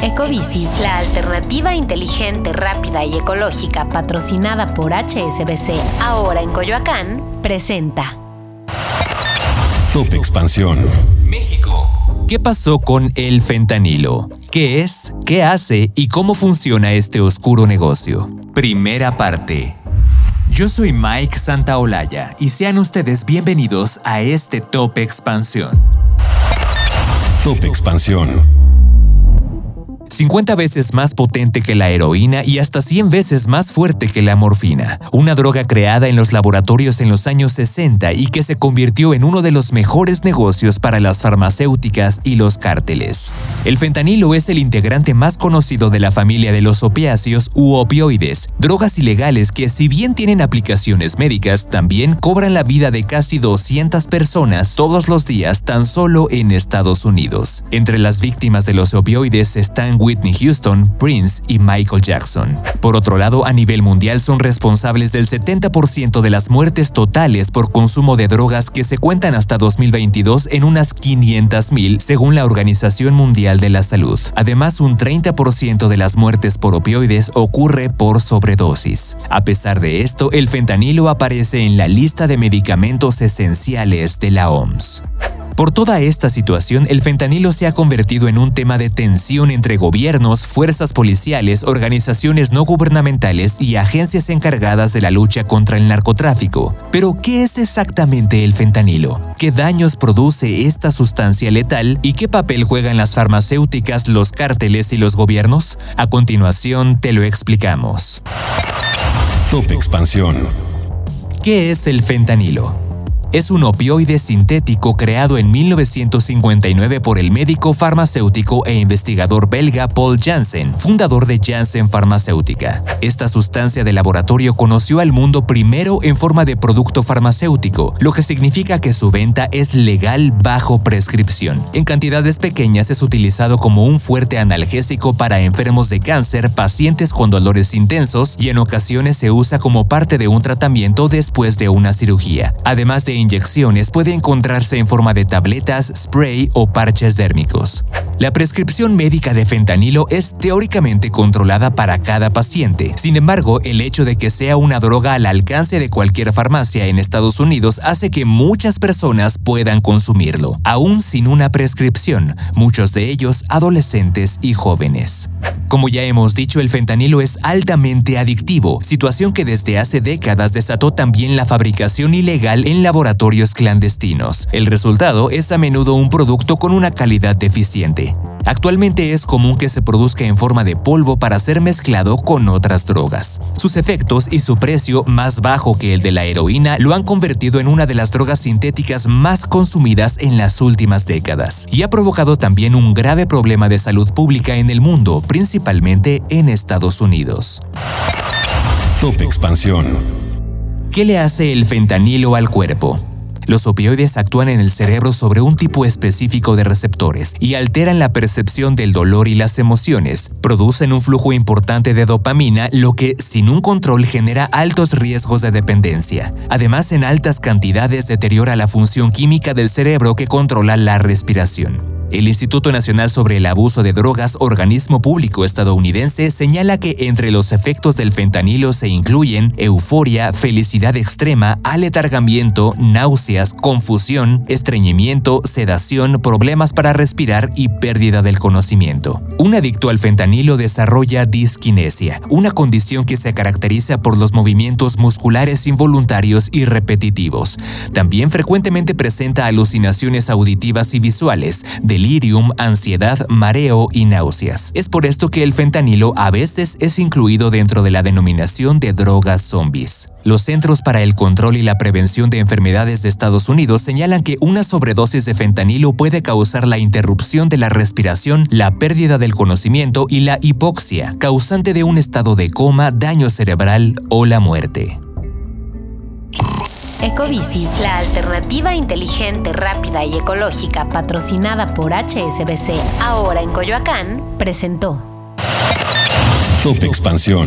Ecobici, la alternativa inteligente, rápida y ecológica patrocinada por HSBC, ahora en Coyoacán, presenta. Top Expansión. México. ¿Qué pasó con el fentanilo? ¿Qué es? ¿Qué hace? ¿Y cómo funciona este oscuro negocio? Primera parte. Yo soy Mike Santaolalla y sean ustedes bienvenidos a este Top Expansión. Top Expansión. 50 veces más potente que la heroína y hasta 100 veces más fuerte que la morfina, una droga creada en los laboratorios en los años 60 y que se convirtió en uno de los mejores negocios para las farmacéuticas y los cárteles. El fentanilo es el integrante más conocido de la familia de los opiáceos u opioides, drogas ilegales que si bien tienen aplicaciones médicas, también cobran la vida de casi 200 personas todos los días tan solo en Estados Unidos. Entre las víctimas de los opioides están Whitney Houston, Prince y Michael Jackson. Por otro lado, a nivel mundial son responsables del 70% de las muertes totales por consumo de drogas que se cuentan hasta 2022 en unas 500.000 según la Organización Mundial de la Salud. Además, un 30% de las muertes por opioides ocurre por sobredosis. A pesar de esto, el fentanilo aparece en la lista de medicamentos esenciales de la OMS. Por toda esta situación, el fentanilo se ha convertido en un tema de tensión entre gobiernos, fuerzas policiales, organizaciones no gubernamentales y agencias encargadas de la lucha contra el narcotráfico. Pero, ¿qué es exactamente el fentanilo? ¿Qué daños produce esta sustancia letal y qué papel juegan las farmacéuticas, los cárteles y los gobiernos? A continuación te lo explicamos. Top Expansión. ¿Qué es el fentanilo? Es un opioide sintético creado en 1959 por el médico farmacéutico e investigador belga Paul Janssen, fundador de Janssen Farmacéutica. Esta sustancia de laboratorio conoció al mundo primero en forma de producto farmacéutico, lo que significa que su venta es legal bajo prescripción. En cantidades pequeñas es utilizado como un fuerte analgésico para enfermos de cáncer, pacientes con dolores intensos y en ocasiones se usa como parte de un tratamiento después de una cirugía. Además de inyecciones puede encontrarse en forma de tabletas, spray o parches dérmicos. La prescripción médica de fentanilo es teóricamente controlada para cada paciente. Sin embargo, el hecho de que sea una droga al alcance de cualquier farmacia en Estados Unidos hace que muchas personas puedan consumirlo, aún sin una prescripción, muchos de ellos adolescentes y jóvenes. Como ya hemos dicho, el fentanilo es altamente adictivo, situación que desde hace décadas desató también la fabricación ilegal en laboratorios clandestinos. El resultado es a menudo un producto con una calidad deficiente. Actualmente es común que se produzca en forma de polvo para ser mezclado con otras drogas. Sus efectos y su precio más bajo que el de la heroína lo han convertido en una de las drogas sintéticas más consumidas en las últimas décadas y ha provocado también un grave problema de salud pública en el mundo, principalmente en Estados Unidos. Top Expansión. ¿Qué le hace el fentanilo al cuerpo? Los opioides actúan en el cerebro sobre un tipo específico de receptores y alteran la percepción del dolor y las emociones. Producen un flujo importante de dopamina, lo que, sin un control, genera altos riesgos de dependencia. Además, en altas cantidades deteriora la función química del cerebro que controla la respiración. El Instituto Nacional sobre el Abuso de Drogas, organismo público estadounidense, señala que entre los efectos del fentanilo se incluyen euforia, felicidad extrema, aletargamiento, náuseas, confusión, estreñimiento, sedación, problemas para respirar y pérdida del conocimiento. Un adicto al fentanilo desarrolla disquinesia, una condición que se caracteriza por los movimientos musculares involuntarios y repetitivos. También frecuentemente presenta alucinaciones auditivas y visuales, de delirium, ansiedad, mareo y náuseas. Es por esto que el fentanilo a veces es incluido dentro de la denominación de drogas zombies. Los Centros para el Control y la Prevención de Enfermedades de Estados Unidos señalan que una sobredosis de fentanilo puede causar la interrupción de la respiración, la pérdida del conocimiento y la hipoxia, causante de un estado de coma, daño cerebral o la muerte. Ecobici, la alternativa inteligente, rápida y ecológica patrocinada por HSBC, ahora en Coyoacán, presentó. Top Expansión.